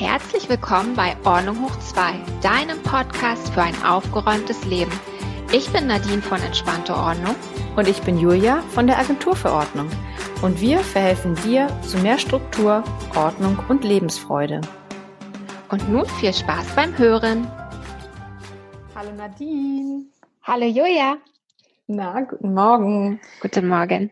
Herzlich willkommen bei Ordnung hoch 2, deinem Podcast für ein aufgeräumtes Leben. Ich bin Nadine von Entspannte Ordnung. Und ich bin Julia von der Agentur für Ordnung. Und wir verhelfen dir zu mehr Struktur, Ordnung und Lebensfreude. Und nun viel Spaß beim Hören. Hallo Nadine. Hallo Julia. Na, guten Morgen. Guten Morgen.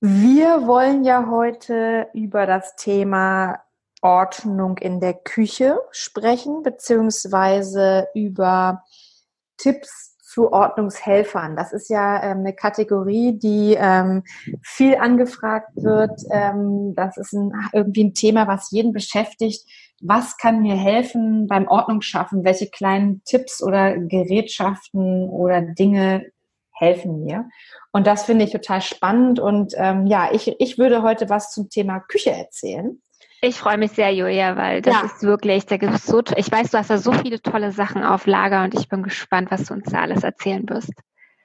Wir wollen ja heute über das Thema Ordnung in der Küche sprechen, beziehungsweise über Tipps zu Ordnungshelfern. Das ist ja ähm, eine Kategorie, die ähm, viel angefragt wird. Ähm, das ist ein, irgendwie ein Thema, was jeden beschäftigt. Was kann mir helfen beim Ordnungsschaffen? Welche kleinen Tipps oder Gerätschaften oder Dinge helfen mir? Und das finde ich total spannend. Und ähm, ja, ich, ich würde heute was zum Thema Küche erzählen. Ich freue mich sehr, Julia, weil das ja. ist wirklich, da gibt es so, ich weiß, du hast da so viele tolle Sachen auf Lager und ich bin gespannt, was du uns da alles erzählen wirst.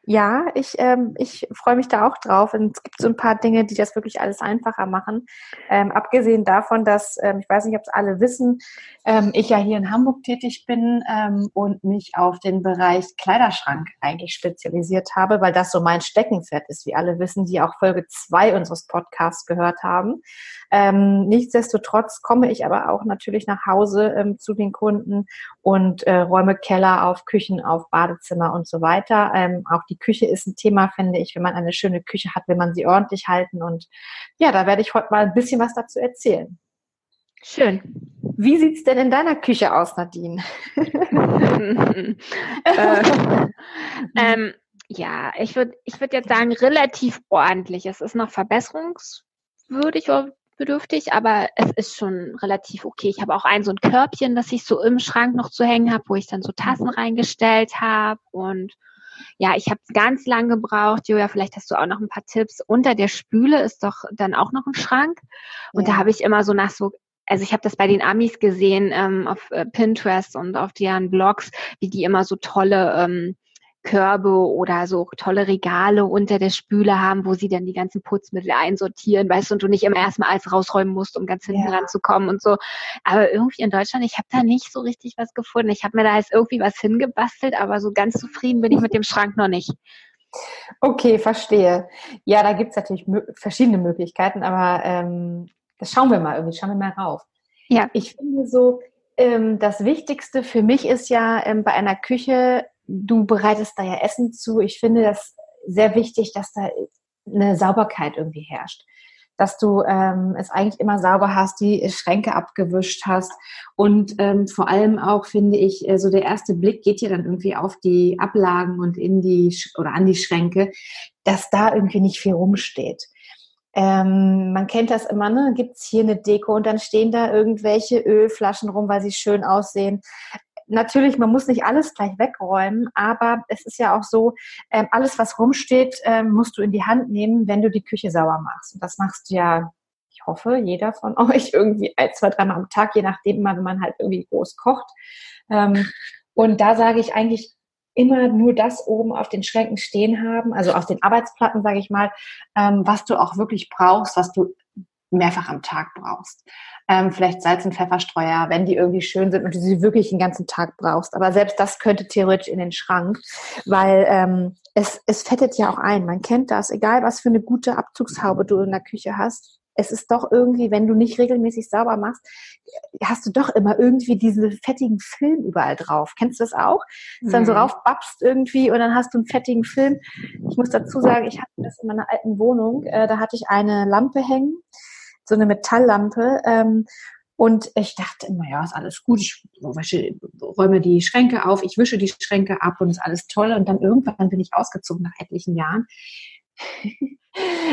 Ja, ich, ähm, ich freue mich da auch drauf. Und es gibt so ein paar Dinge, die das wirklich alles einfacher machen. Ähm, abgesehen davon, dass, ähm, ich weiß nicht, ob es alle wissen, ähm, ich ja hier in Hamburg tätig bin ähm, und mich auf den Bereich Kleiderschrank eigentlich spezialisiert habe, weil das so mein Steckenpferd ist, wie alle wissen, die auch Folge zwei unseres Podcasts gehört haben. Ähm, nichtsdestotrotz komme ich aber auch natürlich nach Hause ähm, zu den Kunden und äh, räume Keller auf, Küchen auf, Badezimmer und so weiter. Ähm, auch die Küche ist ein Thema, finde ich. Wenn man eine schöne Küche hat, will man sie ordentlich halten. Und ja, da werde ich heute mal ein bisschen was dazu erzählen. Schön. Wie sieht's denn in deiner Küche aus, Nadine? äh, ähm, ja, ich würde ich würd jetzt sagen, relativ ordentlich. Es ist noch verbesserungswürdig oder bedürftig, aber es ist schon relativ okay. Ich habe auch ein so ein Körbchen, das ich so im Schrank noch zu hängen habe, wo ich dann so Tassen reingestellt habe und ja, ich habe ganz lang gebraucht. Julia, vielleicht hast du auch noch ein paar Tipps. Unter der Spüle ist doch dann auch noch ein Schrank. Und ja. da habe ich immer so nach so also ich habe das bei den Amis gesehen ähm, auf äh, Pinterest und auf deren Blogs, wie die immer so tolle ähm, Körbe oder so tolle Regale unter der Spüle haben, wo sie dann die ganzen Putzmittel einsortieren, weißt du, und du nicht immer erstmal alles rausräumen musst, um ganz hinten ja. ranzukommen und so. Aber irgendwie in Deutschland, ich habe da nicht so richtig was gefunden. Ich habe mir da jetzt irgendwie was hingebastelt, aber so ganz zufrieden bin ich mit dem Schrank noch nicht. Okay, verstehe. Ja, da gibt es natürlich verschiedene Möglichkeiten, aber ähm, das schauen wir mal irgendwie, schauen wir mal rauf. Ja. Ich finde so, ähm, das Wichtigste für mich ist ja ähm, bei einer Küche du bereitest da ja Essen zu. Ich finde das sehr wichtig, dass da eine Sauberkeit irgendwie herrscht. Dass du ähm, es eigentlich immer sauber hast, die Schränke abgewischt hast. Und ähm, vor allem auch finde ich, äh, so der erste Blick geht ja dann irgendwie auf die Ablagen und in die oder an die Schränke, dass da irgendwie nicht viel rumsteht. Ähm, man kennt das immer, ne? Gibt's hier eine Deko und dann stehen da irgendwelche Ölflaschen rum, weil sie schön aussehen natürlich, man muss nicht alles gleich wegräumen, aber es ist ja auch so, ähm, alles, was rumsteht, ähm, musst du in die Hand nehmen, wenn du die Küche sauber machst. Und das machst du ja, ich hoffe, jeder von euch irgendwie ein, zwei, dreimal am Tag, je nachdem, wenn man halt irgendwie groß kocht. Ähm, und da sage ich eigentlich, immer nur das oben auf den Schränken stehen haben, also auf den Arbeitsplatten, sage ich mal, ähm, was du auch wirklich brauchst, was du mehrfach am Tag brauchst ähm, vielleicht Salz- und Pfefferstreuer, wenn die irgendwie schön sind und du sie wirklich den ganzen Tag brauchst. Aber selbst das könnte theoretisch in den Schrank, weil ähm, es, es fettet ja auch ein. Man kennt das, egal was für eine gute Abzugshaube du in der Küche hast. Es ist doch irgendwie, wenn du nicht regelmäßig sauber machst, hast du doch immer irgendwie diesen fettigen Film überall drauf. Kennst du das auch? Dass dann so mhm. raufbapst irgendwie und dann hast du einen fettigen Film. Ich muss dazu sagen, ich hatte das in meiner alten Wohnung. Äh, da hatte ich eine Lampe hängen so eine Metalllampe. Ähm, und ich dachte immer, ja, ist alles gut. Ich wasche, räume die Schränke auf, ich wische die Schränke ab und ist alles toll. Und dann irgendwann bin ich ausgezogen nach etlichen Jahren.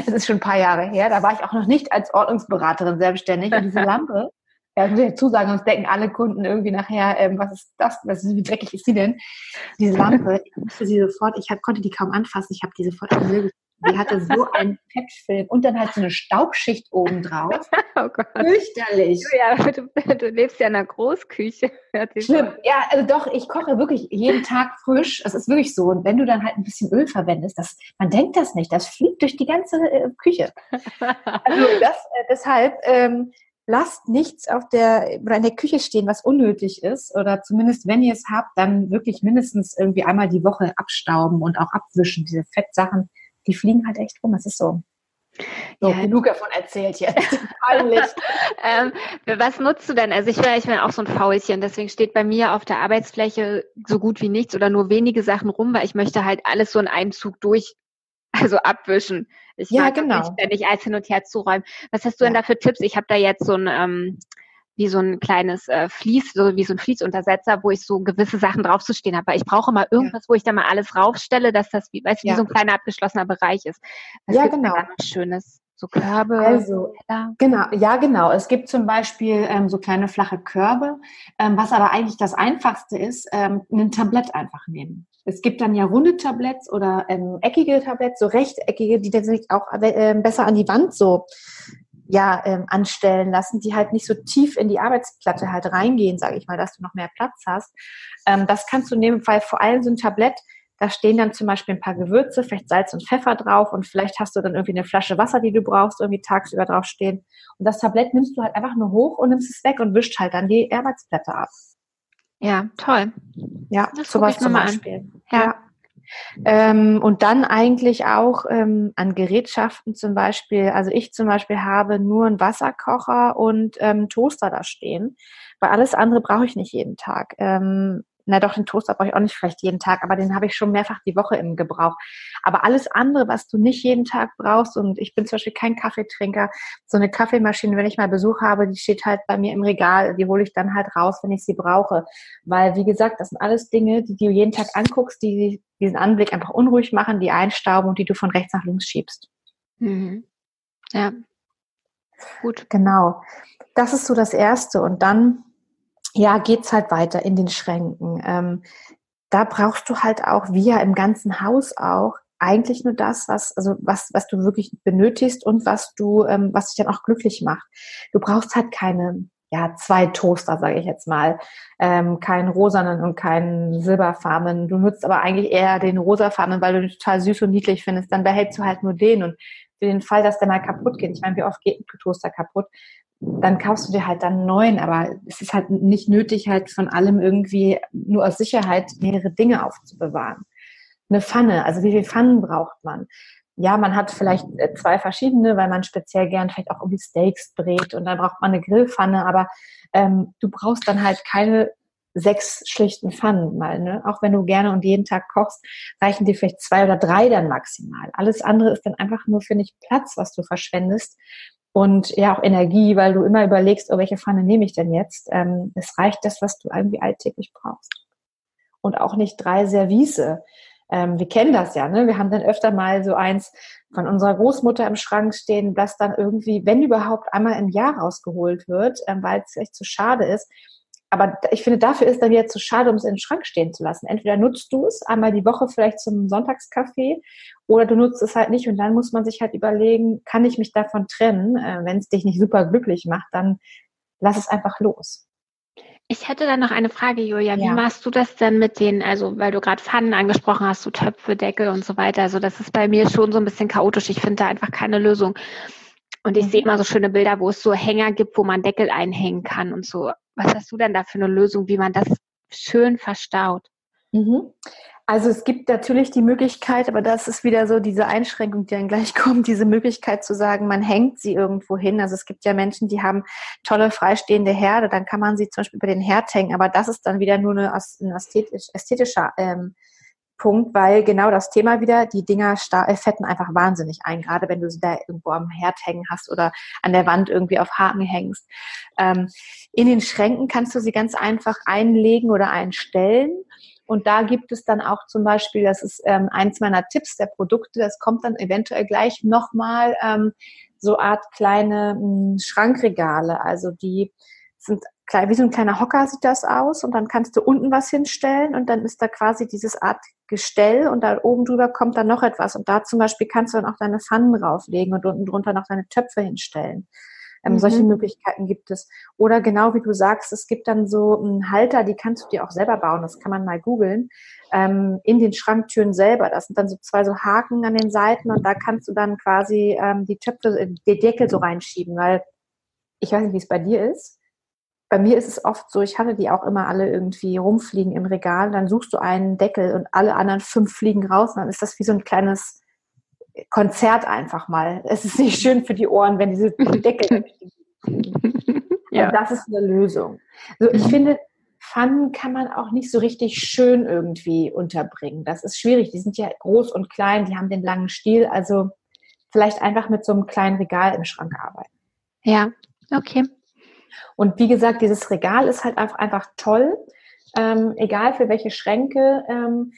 Es ist schon ein paar Jahre her. Da war ich auch noch nicht als Ordnungsberaterin selbstständig. Und diese Lampe, ja, muss ich dazu sagen, sonst denken alle Kunden irgendwie nachher, ähm, was ist das? Was ist, wie dreckig ist sie denn? Diese Lampe, ich musste sie sofort, ich hab, konnte die kaum anfassen. Ich habe die sofort am Müll die hatte so einen Fettfilm und dann halt so eine Staubschicht oben drauf. Oh Gott. Fürchterlich. Ja, du, du, lebst ja in einer Großküche. Schlimm. Ja, also doch, ich koche wirklich jeden Tag frisch. Es ist wirklich so. Und wenn du dann halt ein bisschen Öl verwendest, das, man denkt das nicht, das fliegt durch die ganze äh, Küche. Also das, äh, deshalb, ähm, lasst nichts auf der oder in der Küche stehen, was unnötig ist. Oder zumindest, wenn ihr es habt, dann wirklich mindestens irgendwie einmal die Woche abstauben und auch abwischen. Diese Fettsachen, die fliegen halt echt rum. Das ist so. So, ja. genug davon erzählt jetzt. ähm, was nutzt du denn? Also ich bin, ich bin auch so ein Faulchen, deswegen steht bei mir auf der Arbeitsfläche so gut wie nichts oder nur wenige Sachen rum, weil ich möchte halt alles so in einem Zug durch, also abwischen. Ich ja, genau. nicht ständig alles hin und her zu räumen. Was hast du ja. denn da für Tipps? Ich habe da jetzt so ein ähm, wie so ein kleines äh, Fließ, so wie so ein Fließuntersetzer, wo ich so gewisse Sachen draufzustehen habe. Weil ich brauche mal irgendwas, ja. wo ich da mal alles raufstelle, dass das wie, weißt du, ja. wie so ein kleiner abgeschlossener Bereich ist. Was ja, genau. Schönes. So Körbe. Also, genau, ja, genau. Es gibt zum Beispiel ähm, so kleine flache Körbe, ähm, was aber eigentlich das Einfachste ist, ähm, ein Tablett einfach nehmen. Es gibt dann ja runde Tabletts oder ähm, eckige Tabletts, so rechteckige, die dann sich auch äh, besser an die Wand so ja ähm, anstellen lassen, die halt nicht so tief in die Arbeitsplatte halt reingehen, sage ich mal, dass du noch mehr Platz hast. Ähm, das kannst du nehmen, weil vor allem so ein Tablett, da stehen dann zum Beispiel ein paar Gewürze, vielleicht Salz und Pfeffer drauf und vielleicht hast du dann irgendwie eine Flasche Wasser, die du brauchst, irgendwie tagsüber draufstehen. Und das Tablett nimmst du halt einfach nur hoch und nimmst es weg und wischt halt dann die Arbeitsplatte ab. Ja, toll. Ja, das sowas zum Beispiel. Ja. ja. Ähm, und dann eigentlich auch ähm, an Gerätschaften zum Beispiel, also ich zum Beispiel habe nur einen Wasserkocher und ähm, Toaster da stehen, weil alles andere brauche ich nicht jeden Tag. Ähm, na doch, den Toaster brauche ich auch nicht vielleicht jeden Tag, aber den habe ich schon mehrfach die Woche im Gebrauch. Aber alles andere, was du nicht jeden Tag brauchst, und ich bin zum Beispiel kein Kaffeetrinker, so eine Kaffeemaschine, wenn ich mal Besuch habe, die steht halt bei mir im Regal, die hole ich dann halt raus, wenn ich sie brauche. Weil, wie gesagt, das sind alles Dinge, die du jeden Tag anguckst, die diesen Anblick einfach unruhig machen, die einstauben und die du von rechts nach links schiebst. Mhm. Ja. Gut. Genau. Das ist so das Erste. Und dann ja, geht's halt weiter in den Schränken. Ähm, da brauchst du halt auch, wie ja im ganzen Haus auch, eigentlich nur das, was, also was, was du wirklich benötigst und was du, ähm, was dich dann auch glücklich macht. Du brauchst halt keine, ja, zwei Toaster, sage ich jetzt mal, ähm, keinen rosanen und keinen silberfarben. Du nutzt aber eigentlich eher den rosafarben, weil du den total süß und niedlich findest. Dann behältst du halt nur den und für den Fall, dass der mal kaputt geht. Ich meine, wie oft geht ein Toaster kaputt? Dann kaufst du dir halt dann einen neuen, aber es ist halt nicht nötig, halt von allem irgendwie nur aus Sicherheit mehrere Dinge aufzubewahren. Eine Pfanne, also wie viele Pfannen braucht man? Ja, man hat vielleicht äh, zwei verschiedene, weil man speziell gern vielleicht auch irgendwie Steaks brät und dann braucht man eine Grillpfanne, aber ähm, du brauchst dann halt keine sechs schlichten Pfannen mal, ne? Auch wenn du gerne und jeden Tag kochst, reichen dir vielleicht zwei oder drei dann maximal. Alles andere ist dann einfach nur, finde ich, Platz, was du verschwendest und ja auch Energie, weil du immer überlegst, oh, welche Pfanne nehme ich denn jetzt? Ähm, es reicht das, was du irgendwie alltäglich brauchst. Und auch nicht drei Service. Ähm, wir kennen das ja, ne? Wir haben dann öfter mal so eins von unserer Großmutter im Schrank stehen, das dann irgendwie, wenn überhaupt, einmal im Jahr rausgeholt wird, ähm, weil es echt zu schade ist. Aber ich finde, dafür ist dann wieder zu schade, um es in den Schrank stehen zu lassen. Entweder nutzt du es einmal die Woche vielleicht zum Sonntagskaffee oder du nutzt es halt nicht und dann muss man sich halt überlegen, kann ich mich davon trennen? Äh, Wenn es dich nicht super glücklich macht, dann lass es einfach los. Ich hätte dann noch eine Frage, Julia. Wie ja. machst du das denn mit den, also weil du gerade Pfannen angesprochen hast, so Töpfe, Deckel und so weiter. Also das ist bei mir schon so ein bisschen chaotisch. Ich finde da einfach keine Lösung. Und ich sehe immer so schöne Bilder, wo es so Hänger gibt, wo man Deckel einhängen kann und so. Was hast du denn da für eine Lösung, wie man das schön verstaut? Mhm. Also es gibt natürlich die Möglichkeit, aber das ist wieder so diese Einschränkung, die dann gleich kommt, diese Möglichkeit zu sagen, man hängt sie irgendwo hin. Also es gibt ja Menschen, die haben tolle freistehende Herde, dann kann man sie zum Beispiel über den Herd hängen, aber das ist dann wieder nur eine, ein ästhetisch, ästhetischer ähm, Punkt, weil genau das Thema wieder, die Dinger äh, fetten einfach wahnsinnig ein, gerade wenn du sie da irgendwo am Herd hängen hast oder an der Wand irgendwie auf Haken hängst. Ähm, in den Schränken kannst du sie ganz einfach einlegen oder einstellen. Und da gibt es dann auch zum Beispiel, das ist ähm, eins meiner Tipps der Produkte, das kommt dann eventuell gleich nochmal ähm, so Art kleine mh, hm, Schrankregale. Also die sind klein, wie so ein kleiner Hocker sieht das aus und dann kannst du unten was hinstellen und dann ist da quasi dieses Art Gestell und da oben drüber kommt dann noch etwas und da zum Beispiel kannst du dann auch deine Pfannen drauflegen und unten drunter noch deine Töpfe hinstellen. Ähm, mhm. Solche Möglichkeiten gibt es. Oder genau wie du sagst, es gibt dann so einen Halter, die kannst du dir auch selber bauen. Das kann man mal googeln. Ähm, in den Schranktüren selber. Das sind dann so zwei so Haken an den Seiten und da kannst du dann quasi ähm, die Töpfe, die Deckel so reinschieben, weil ich weiß nicht, wie es bei dir ist. Bei mir ist es oft so, ich hatte die auch immer alle irgendwie rumfliegen im Regal. Dann suchst du einen Deckel und alle anderen fünf fliegen raus. Und dann ist das wie so ein kleines Konzert einfach mal. Es ist nicht schön für die Ohren, wenn diese Deckel ja. Und das ist eine Lösung. Also ich mhm. finde, Pfannen kann man auch nicht so richtig schön irgendwie unterbringen. Das ist schwierig. Die sind ja groß und klein, die haben den langen Stiel. Also vielleicht einfach mit so einem kleinen Regal im Schrank arbeiten. Ja, okay. Und wie gesagt, dieses Regal ist halt einfach, toll. Ähm, egal für welche Schränke. Ähm,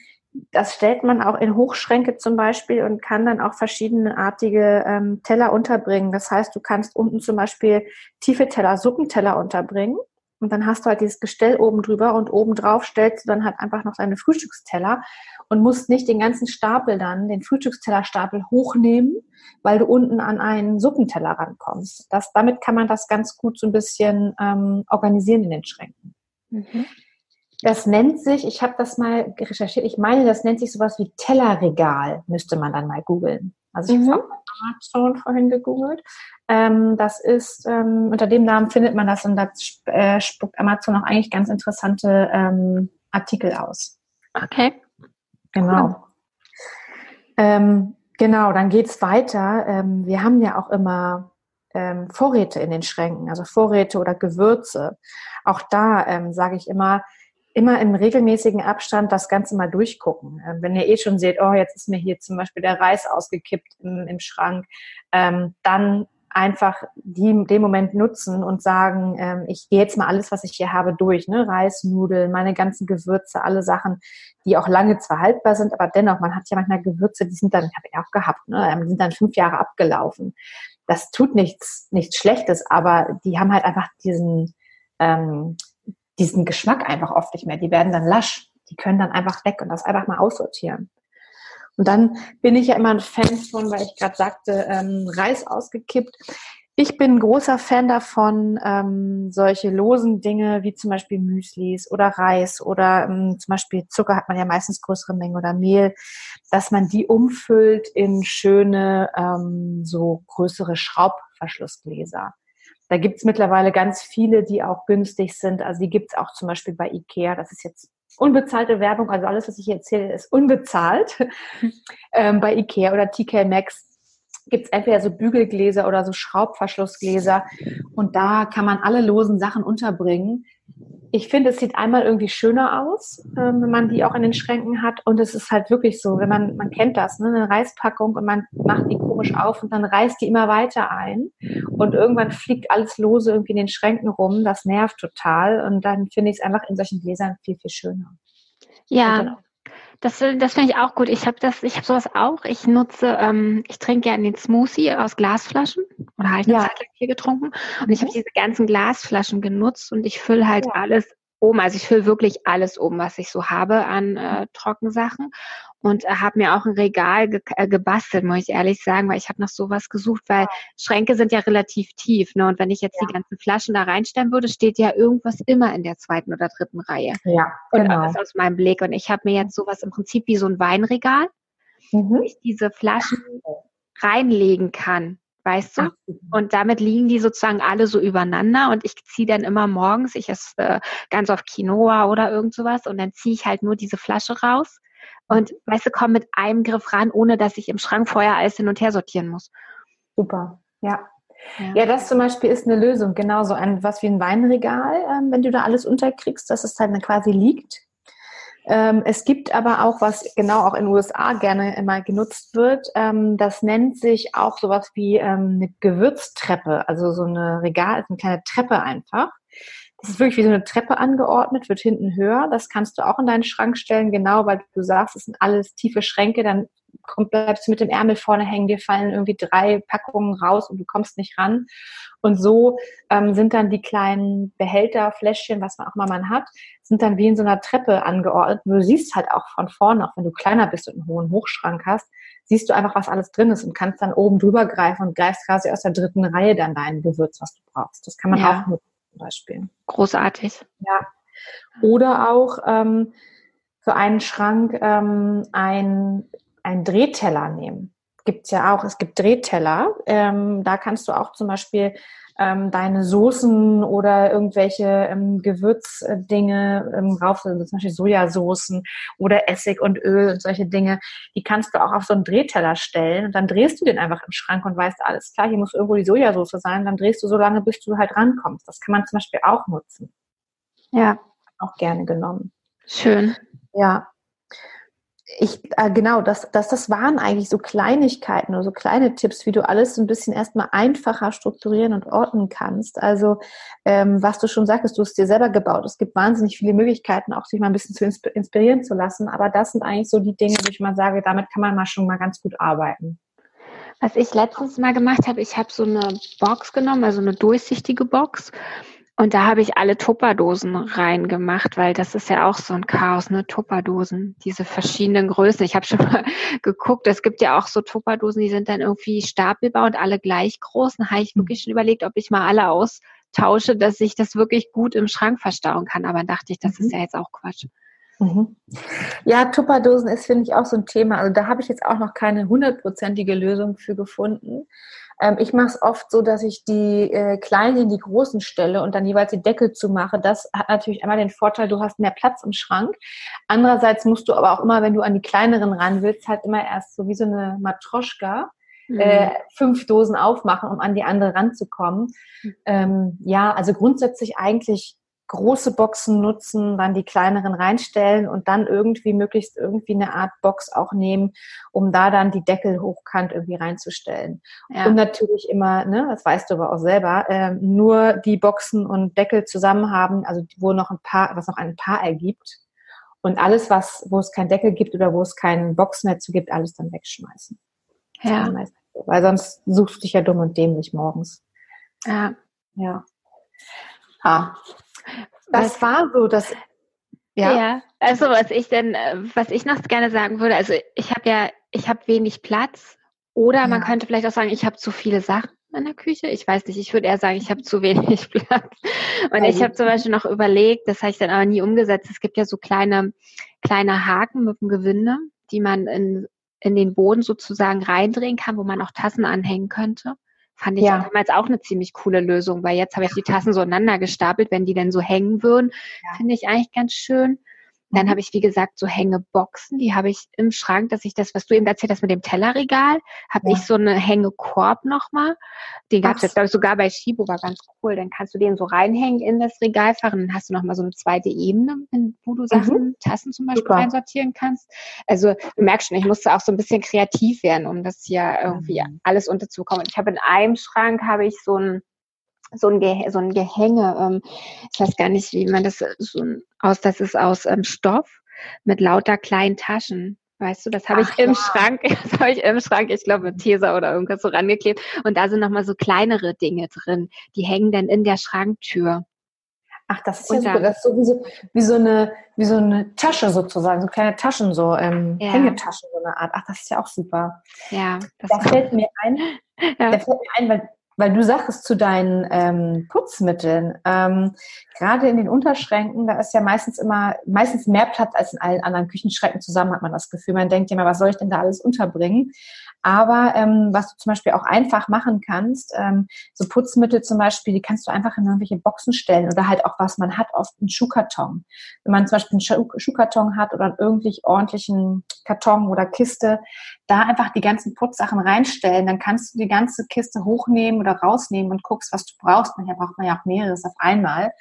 das stellt man auch in Hochschränke zum Beispiel und kann dann auch verschiedenartige ähm, Teller unterbringen. Das heißt, du kannst unten zum Beispiel tiefe Teller, Suppenteller unterbringen. Und dann hast du halt dieses Gestell oben drüber und oben drauf stellst du dann halt einfach noch deine Frühstücksteller und musst nicht den ganzen Stapel dann, den Frühstückstellerstapel hochnehmen, weil du unten an einen Suppenteller rankommst. Das, damit kann man das ganz gut so ein bisschen ähm, organisieren in den Schränken. Mhm. Das nennt sich, ich habe das mal recherchiert, ich meine, das nennt sich sowas wie Tellerregal, müsste man dann mal googeln. Also ich mhm. habe Amazon vorhin gegoogelt. Ähm, das ist, ähm, unter dem Namen findet man das und da äh, spuckt Amazon auch eigentlich ganz interessante ähm, Artikel aus. Okay. Genau. Cool. Ähm, genau, dann geht's weiter. Ähm, wir haben ja auch immer ähm, Vorräte in den Schränken, also Vorräte oder Gewürze. Auch da sage ich immer, immer im regelmäßigen Abstand das Ganze mal durchgucken. Ähm, wenn ihr eh schon seht, oh, jetzt ist mir hier zum Beispiel der Reis ausgekippt im, im Schrank, ähm, dann einfach die, den Moment nutzen und sagen, ähm, ich gehe jetzt mal alles, was ich hier habe, durch. Ne? Reis, Nudeln, meine ganzen Gewürze, alle Sachen, die auch lange zwar haltbar sind, aber dennoch, man hat ja manchmal Gewürze, die sind dann, habe ich auch gehabt, ne? Ähm, die sind dann fünf Jahre abgelaufen. Das tut nichts, nichts Schlechtes, aber die haben halt einfach diesen, ähm, diesen Geschmack einfach oft nicht mehr. Die werden dann lasch. Die können dann einfach weg und das einfach mal aussortieren. Und dann bin ich ja immer ein Fan von, weil ich gerade sagte, ähm, Reis ausgekippt. Ich bin ein großer Fan davon, ähm, solche losen Dinge wie zum Beispiel Müslis oder Reis oder ähm, zum Beispiel Zucker hat man ja meistens größere Mengen oder Mehl, dass man die umfüllt in schöne, ähm, so größere Schraubverschlussgläser. Da gibt's mittlerweile ganz viele, die auch günstig sind. Also die gibt's auch zum Beispiel bei Ikea. Das ist jetzt unbezahlte Werbung. Also alles, was ich hier erzähle, ist unbezahlt. ähm, bei Ikea oder TK Maxx gibt's entweder so Bügelgläser oder so Schraubverschlussgläser. Und da kann man alle losen Sachen unterbringen ich finde, es sieht einmal irgendwie schöner aus, ähm, wenn man die auch in den Schränken hat. Und es ist halt wirklich so, wenn man, man kennt das, ne, eine Reispackung und man macht die komisch auf und dann reißt die immer weiter ein. Und irgendwann fliegt alles lose irgendwie in den Schränken rum. Das nervt total. Und dann finde ich es einfach in solchen Gläsern viel, viel schöner. Ja, das, das finde ich auch gut. Ich habe das, ich habe sowas auch. Ich nutze, ähm, ich trinke gerne den Smoothie aus Glasflaschen oder halt eine ja. Zeit lang hier getrunken. Und ich habe mhm. diese ganzen Glasflaschen genutzt und ich fülle halt ja. alles um. Also ich fülle wirklich alles um, was ich so habe an äh, Trockensachen und äh, habe mir auch ein Regal ge äh, gebastelt, muss ich ehrlich sagen, weil ich habe nach sowas gesucht, weil ja. Schränke sind ja relativ tief, ne? Und wenn ich jetzt ja. die ganzen Flaschen da reinstellen würde, steht ja irgendwas immer in der zweiten oder dritten Reihe. Ja, genau. Und alles aus meinem Blick. Und ich habe mir jetzt sowas im Prinzip wie so ein Weinregal, mhm. wo ich diese Flaschen reinlegen kann weißt du? Und damit liegen die sozusagen alle so übereinander und ich ziehe dann immer morgens, ich esse äh, ganz oft Quinoa oder irgend sowas und dann ziehe ich halt nur diese Flasche raus und weißt du, komme mit einem Griff ran, ohne dass ich im Schrank vorher alles hin und her sortieren muss. Super, ja. Ja. ja, das zum Beispiel ist eine Lösung. Genauso ein was wie ein Weinregal, ähm, wenn du da alles unterkriegst, dass es dann quasi liegt. Ähm, es gibt aber auch, was genau auch in den USA gerne immer genutzt wird, ähm, das nennt sich auch sowas wie ähm, eine Gewürztreppe, also so eine Regal, eine kleine Treppe einfach. Das ist wirklich wie so eine Treppe angeordnet, wird hinten höher. Das kannst du auch in deinen Schrank stellen, genau, weil du sagst, es sind alles tiefe Schränke, dann komm, bleibst du mit dem Ärmel vorne hängen, dir fallen irgendwie drei Packungen raus und du kommst nicht ran. Und so ähm, sind dann die kleinen Behälter, Fläschchen, was man auch mal man hat, sind dann wie in so einer Treppe angeordnet. Du siehst halt auch von vorne, auch wenn du kleiner bist und einen hohen Hochschrank hast, siehst du einfach, was alles drin ist und kannst dann oben drüber greifen und greifst quasi aus der dritten Reihe dann dein Gewürz, was du brauchst. Das kann man ja. auch nutzen zum Beispiel. Großartig. Ja. Oder auch ähm, für einen Schrank ähm, ein, ein Drehteller nehmen. Gibt's ja auch. Es gibt Drehteller. Ähm, da kannst du auch zum Beispiel ähm, deine Soßen oder irgendwelche ähm, Gewürzdinge ähm, rauf, also zum Beispiel Sojasoßen oder Essig und Öl und solche Dinge, die kannst du auch auf so einen Drehteller stellen und dann drehst du den einfach im Schrank und weißt, alles klar, hier muss irgendwo die Sojasauce sein, dann drehst du so lange, bis du halt rankommst. Das kann man zum Beispiel auch nutzen. Ja. Auch gerne genommen. Schön. Ja ich, äh, genau, das, das, das waren eigentlich so Kleinigkeiten oder so kleine Tipps, wie du alles so ein bisschen erstmal einfacher strukturieren und ordnen kannst. Also, ähm, was du schon sagtest, du hast dir selber gebaut. Es gibt wahnsinnig viele Möglichkeiten, auch sich mal ein bisschen zu inspirieren zu lassen. Aber das sind eigentlich so die Dinge, wo ich mal sage, damit kann man mal schon mal ganz gut arbeiten. Was ich letztens mal gemacht habe, ich habe so eine Box genommen, also eine durchsichtige Box und da habe ich alle Tupperdosen reingemacht, weil das ist ja auch so ein Chaos, ne? Tupperdosen, diese verschiedenen Größen. Ich habe schon mal geguckt, es gibt ja auch so Tupperdosen, die sind dann irgendwie stapelbar und alle gleich groß. Da habe ich wirklich schon überlegt, ob ich mal alle austausche, dass ich das wirklich gut im Schrank verstauen kann. Aber dann dachte ich, das ist mhm. ja jetzt auch Quatsch. Mhm. Ja, Tupperdosen ist, finde ich, auch so ein Thema. Also da habe ich jetzt auch noch keine hundertprozentige Lösung für gefunden. Ähm, ich mache es oft so, dass ich die äh, kleinen in die großen stelle und dann jeweils die Deckel zumache. Das hat natürlich einmal den Vorteil, du hast mehr Platz im Schrank. Andererseits musst du aber auch immer, wenn du an die kleineren ran willst, halt immer erst so wie so eine Matroschka mhm. äh, fünf Dosen aufmachen, um an die andere ranzukommen. Mhm. Ähm, ja, also grundsätzlich eigentlich große Boxen nutzen, dann die kleineren reinstellen und dann irgendwie möglichst irgendwie eine Art Box auch nehmen, um da dann die Deckel hochkant irgendwie reinzustellen. Ja. Und natürlich immer, ne, das weißt du aber auch selber, äh, nur die Boxen und Deckel zusammen haben, also wo noch ein paar, was noch ein Paar ergibt. Und alles, was, wo es keinen Deckel gibt oder wo es keinen Boxnetz zu gibt, alles dann wegschmeißen. Ja. Weil sonst suchst du dich ja dumm und dämlich morgens. Ja. Ja. Ah, das was, war so, dass ja. ja. Also was ich denn, äh, was ich noch gerne sagen würde, also ich habe ja, ich habe wenig Platz oder ja. man könnte vielleicht auch sagen, ich habe zu viele Sachen in der Küche. Ich weiß nicht, ich würde eher sagen, ich habe zu wenig Platz. Und ich habe zum Beispiel noch überlegt, das habe ich dann aber nie umgesetzt. Es gibt ja so kleine, kleine Haken mit dem Gewinde, die man in, in den Boden sozusagen reindrehen kann, wo man auch Tassen anhängen könnte. Fand ich ja. damals auch eine ziemlich coole Lösung, weil jetzt habe ich die Tassen so aneinander gestapelt, wenn die dann so hängen würden. Ja. Finde ich eigentlich ganz schön. Dann mhm. habe ich, wie gesagt, so Hängeboxen, die habe ich im Schrank, dass ich das, was du eben erzählt hast mit dem Tellerregal, habe ja. ich so eine Hängekorb nochmal. Den gab es jetzt, glaube ich, sogar bei Shibo, war ganz cool. Dann kannst du den so reinhängen in das Regalfach und dann hast du nochmal so eine zweite Ebene, wo du Sachen, mhm. Tassen zum Beispiel Super. reinsortieren kannst. Also du merkst schon, ich musste auch so ein bisschen kreativ werden, um das hier irgendwie mhm. alles unterzubekommen. Ich habe in einem Schrank habe ich so ein so ein, Ge so ein Gehänge, ähm, ich weiß gar nicht, wie man das so aus, das ist aus ähm, Stoff mit lauter kleinen Taschen. Weißt du, das habe ich im ja. Schrank, das habe ich im Schrank, ich glaube mit Tesa oder irgendwas so rangeklebt. Und da sind nochmal so kleinere Dinge drin. Die hängen dann in der Schranktür. Ach, das ist ja super. Das ist so wie, so wie so eine wie so eine Tasche sozusagen, so kleine Taschen, so ähm, ja. Hängetaschen so eine Art. Ach, das ist ja auch super. Ja. Das da fällt mir ein, ja. da fällt mir ein, weil weil du sagst zu deinen ähm, Putzmitteln, ähm, gerade in den Unterschränken, da ist ja meistens immer, meistens mehr Platz als in allen anderen Küchenschränken zusammen, hat man das Gefühl. Man denkt immer, was soll ich denn da alles unterbringen? Aber ähm, was du zum Beispiel auch einfach machen kannst, ähm, so Putzmittel zum Beispiel, die kannst du einfach in irgendwelche Boxen stellen oder halt auch was man hat, oft einen Schuhkarton. Wenn man zum Beispiel einen Schuh Schuhkarton hat oder einen irgendwie ordentlichen Karton oder Kiste, da einfach die ganzen Putzsachen reinstellen, dann kannst du die ganze Kiste hochnehmen oder rausnehmen und guckst, was du brauchst. Manchmal braucht man ja auch mehreres auf einmal.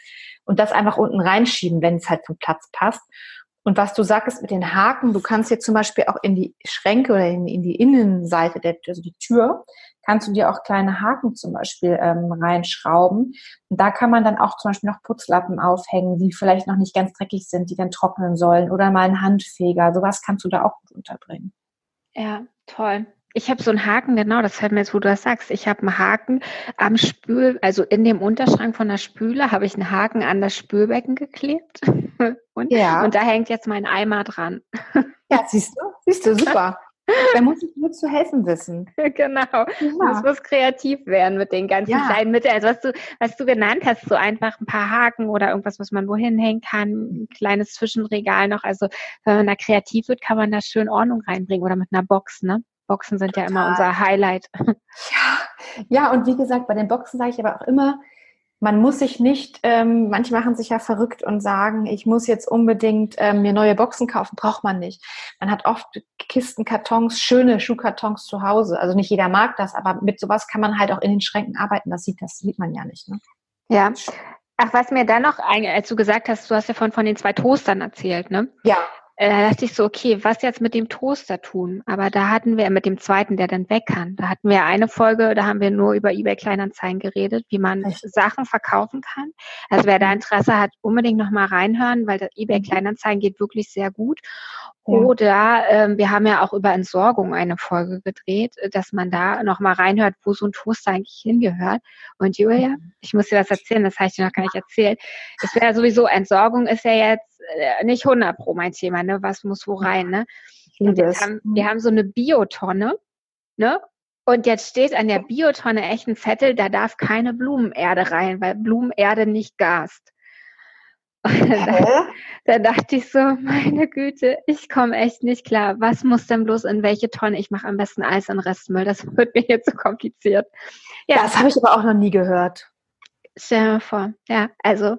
Und das einfach unten reinschieben, wenn es halt vom Platz passt. Und was du sagst mit den Haken, du kannst jetzt zum Beispiel auch in die Schränke oder in, in die Innenseite, der, also die Tür, kannst du dir auch kleine Haken zum Beispiel ähm, reinschrauben. Und da kann man dann auch zum Beispiel noch Putzlappen aufhängen, die vielleicht noch nicht ganz dreckig sind, die dann trocknen sollen. Oder mal einen Handfeger. Sowas kannst du da auch gut unterbringen. Ja, toll. Ich habe so einen Haken, genau, das fällt mir jetzt, wo du das sagst. Ich habe einen Haken am Spül, also in dem Unterschrank von der Spüle habe ich einen Haken an das Spülbecken geklebt. und, ja. und da hängt jetzt mein Eimer dran. ja, siehst du? Siehst du, super. Da muss ich nur zu helfen wissen. genau. Ja. Das muss kreativ werden mit den ganzen ja. kleinen Mitteln. Also was du, was du genannt hast, so einfach ein paar Haken oder irgendwas, was man wohin hängen kann, ein kleines Zwischenregal noch. Also wenn man da kreativ wird, kann man da schön Ordnung reinbringen oder mit einer Box, ne? Boxen sind Total. ja immer unser Highlight. Ja, ja, und wie gesagt, bei den Boxen sage ich aber auch immer, man muss sich nicht, ähm, manche machen sich ja verrückt und sagen, ich muss jetzt unbedingt ähm, mir neue Boxen kaufen, braucht man nicht. Man hat oft Kisten, Kartons, schöne Schuhkartons zu Hause. Also nicht jeder mag das, aber mit sowas kann man halt auch in den Schränken arbeiten. Das sieht, das sieht man ja nicht. Ne? Ja. Ach, was mir dann noch, als du gesagt hast, du hast ja von, von den zwei Toastern erzählt, ne? Ja. Äh, da dachte ich so, okay, was jetzt mit dem Toaster tun? Aber da hatten wir mit dem zweiten, der dann weg kann. Da hatten wir eine Folge, da haben wir nur über eBay Kleinanzeigen geredet, wie man Echt? Sachen verkaufen kann. Also wer da mhm. Interesse hat, unbedingt nochmal reinhören, weil eBay mhm. Kleinanzeigen geht wirklich sehr gut. Oder ähm, wir haben ja auch über Entsorgung eine Folge gedreht, äh, dass man da nochmal reinhört, wo so ein Toaster eigentlich hingehört. Und Julia, mhm. ich muss dir was erzählen, das habe ich dir noch gar nicht erzählt. Das wäre sowieso, Entsorgung ist ja jetzt nicht 100 pro mein Thema, ne? Was muss wo rein, ne? Und wir haben, wir haben so eine Biotonne, ne? Und jetzt steht an der Biotonne echt ein Zettel, da darf keine Blumenerde rein, weil Blumenerde nicht gast. Da, da, dachte ich so, meine Güte, ich komme echt nicht klar. Was muss denn bloß in welche Tonne? Ich mache am besten Eis und Restmüll. Das wird mir jetzt zu so kompliziert. Ja, das habe ich aber auch noch nie gehört. Stell dir vor. Ja, also.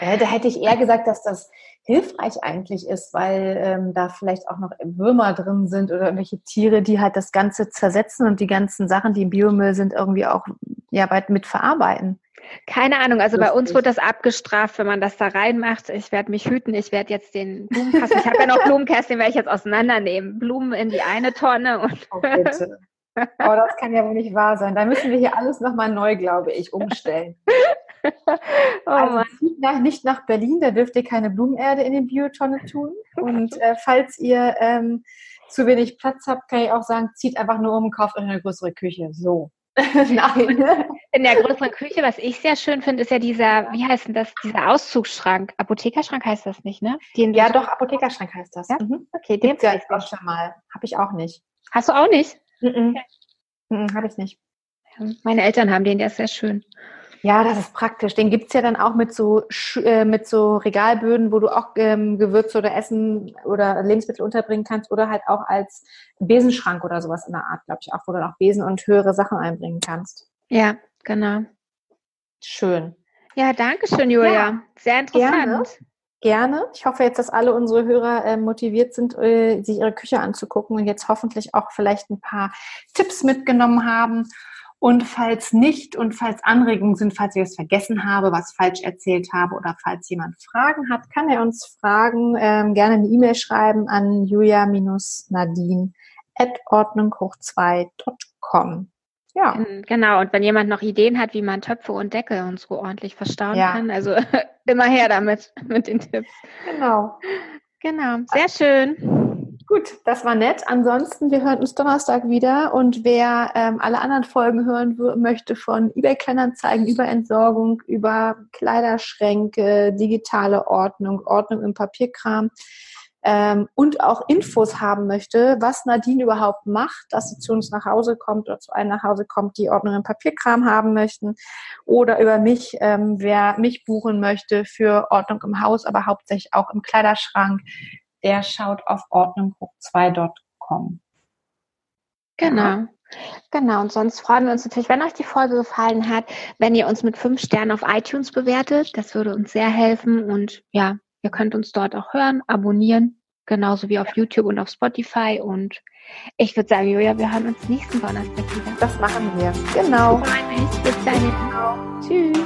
Ja, da hätte ich eher gesagt, dass das hilfreich eigentlich ist, weil ähm, da vielleicht auch noch Würmer drin sind oder irgendwelche Tiere, die halt das Ganze zersetzen und die ganzen Sachen, die im Biomüll sind, irgendwie auch ja bald mit verarbeiten. Keine Ahnung, also bei uns wird das abgestraft, wenn man das da reinmacht. Ich werde mich hüten, ich werde jetzt den Blumenkasten, ich habe ja noch Blumenkästen, den werde ich jetzt auseinandernehmen. Blumen in die eine Tonne und. Oh, bitte. Oh, das kann ja wohl nicht wahr sein. Da müssen wir hier alles nochmal neu, glaube ich, umstellen. oh also nicht nach, nicht nach, Berlin, da dürft ihr keine Blumenerde in den Biotonne tun. Und äh, falls ihr ähm, zu wenig Platz habt, kann ich auch sagen, zieht einfach nur um und kauft euch eine größere Küche. So. Nein. In der größeren Küche, was ich sehr schön finde, ist ja dieser, wie heißt denn das, dieser Auszugsschrank. Apothekerschrank heißt das nicht, ne? Den ja, doch, Apothekerschrank heißt das. Ja? Mhm. Okay, den ja ich auch schon mal. Habe ich auch nicht. Hast du auch nicht? Mhm. Okay. Mhm, Habe ich nicht. Meine Eltern haben den, der ist sehr schön. Ja, das ist praktisch. Den gibt's ja dann auch mit so, äh, mit so Regalböden, wo du auch ähm, Gewürze oder Essen oder Lebensmittel unterbringen kannst oder halt auch als Besenschrank oder sowas in der Art, glaube ich, auch, wo du auch Besen und höhere Sachen einbringen kannst. Ja, genau. Schön. Ja, danke schön, Julia. Ja, Sehr interessant. Gerne. Gerne. Ich hoffe jetzt, dass alle unsere Hörer äh, motiviert sind, äh, sich ihre Küche anzugucken und jetzt hoffentlich auch vielleicht ein paar Tipps mitgenommen haben und falls nicht und falls Anregungen sind, falls ich es vergessen habe, was falsch erzählt habe oder falls jemand Fragen hat, kann er uns Fragen ähm, gerne eine E-Mail schreiben an julia-nadine at ordnunghoch2.com. Ja. Genau, und wenn jemand noch Ideen hat, wie man Töpfe und Deckel und so ordentlich verstauen ja. kann, also immer her damit, mit den Tipps. Genau. Genau, sehr schön. Gut, das war nett. Ansonsten, wir hören uns Donnerstag wieder und wer ähm, alle anderen Folgen hören möchte von eBay Kleinanzeigen über Entsorgung, über Kleiderschränke, digitale Ordnung, Ordnung im Papierkram ähm, und auch Infos haben möchte, was Nadine überhaupt macht, dass sie zu uns nach Hause kommt oder zu einem nach Hause kommt, die Ordnung im Papierkram haben möchten oder über mich, ähm, wer mich buchen möchte für Ordnung im Haus, aber hauptsächlich auch im Kleiderschrank, der schaut auf ordnunghoch2.com. Genau. Genau, und sonst freuen wir uns natürlich, wenn euch die Folge gefallen hat, wenn ihr uns mit fünf Sternen auf iTunes bewertet. Das würde uns sehr helfen und ja, ihr könnt uns dort auch hören, abonnieren, genauso wie auf YouTube und auf Spotify. Und ich würde sagen, Julia, wir hören uns nächsten Donnerstag wieder. Das machen wir. Genau. Ich freue mich. Bis dahin. Genau. Tschüss. Tschüss.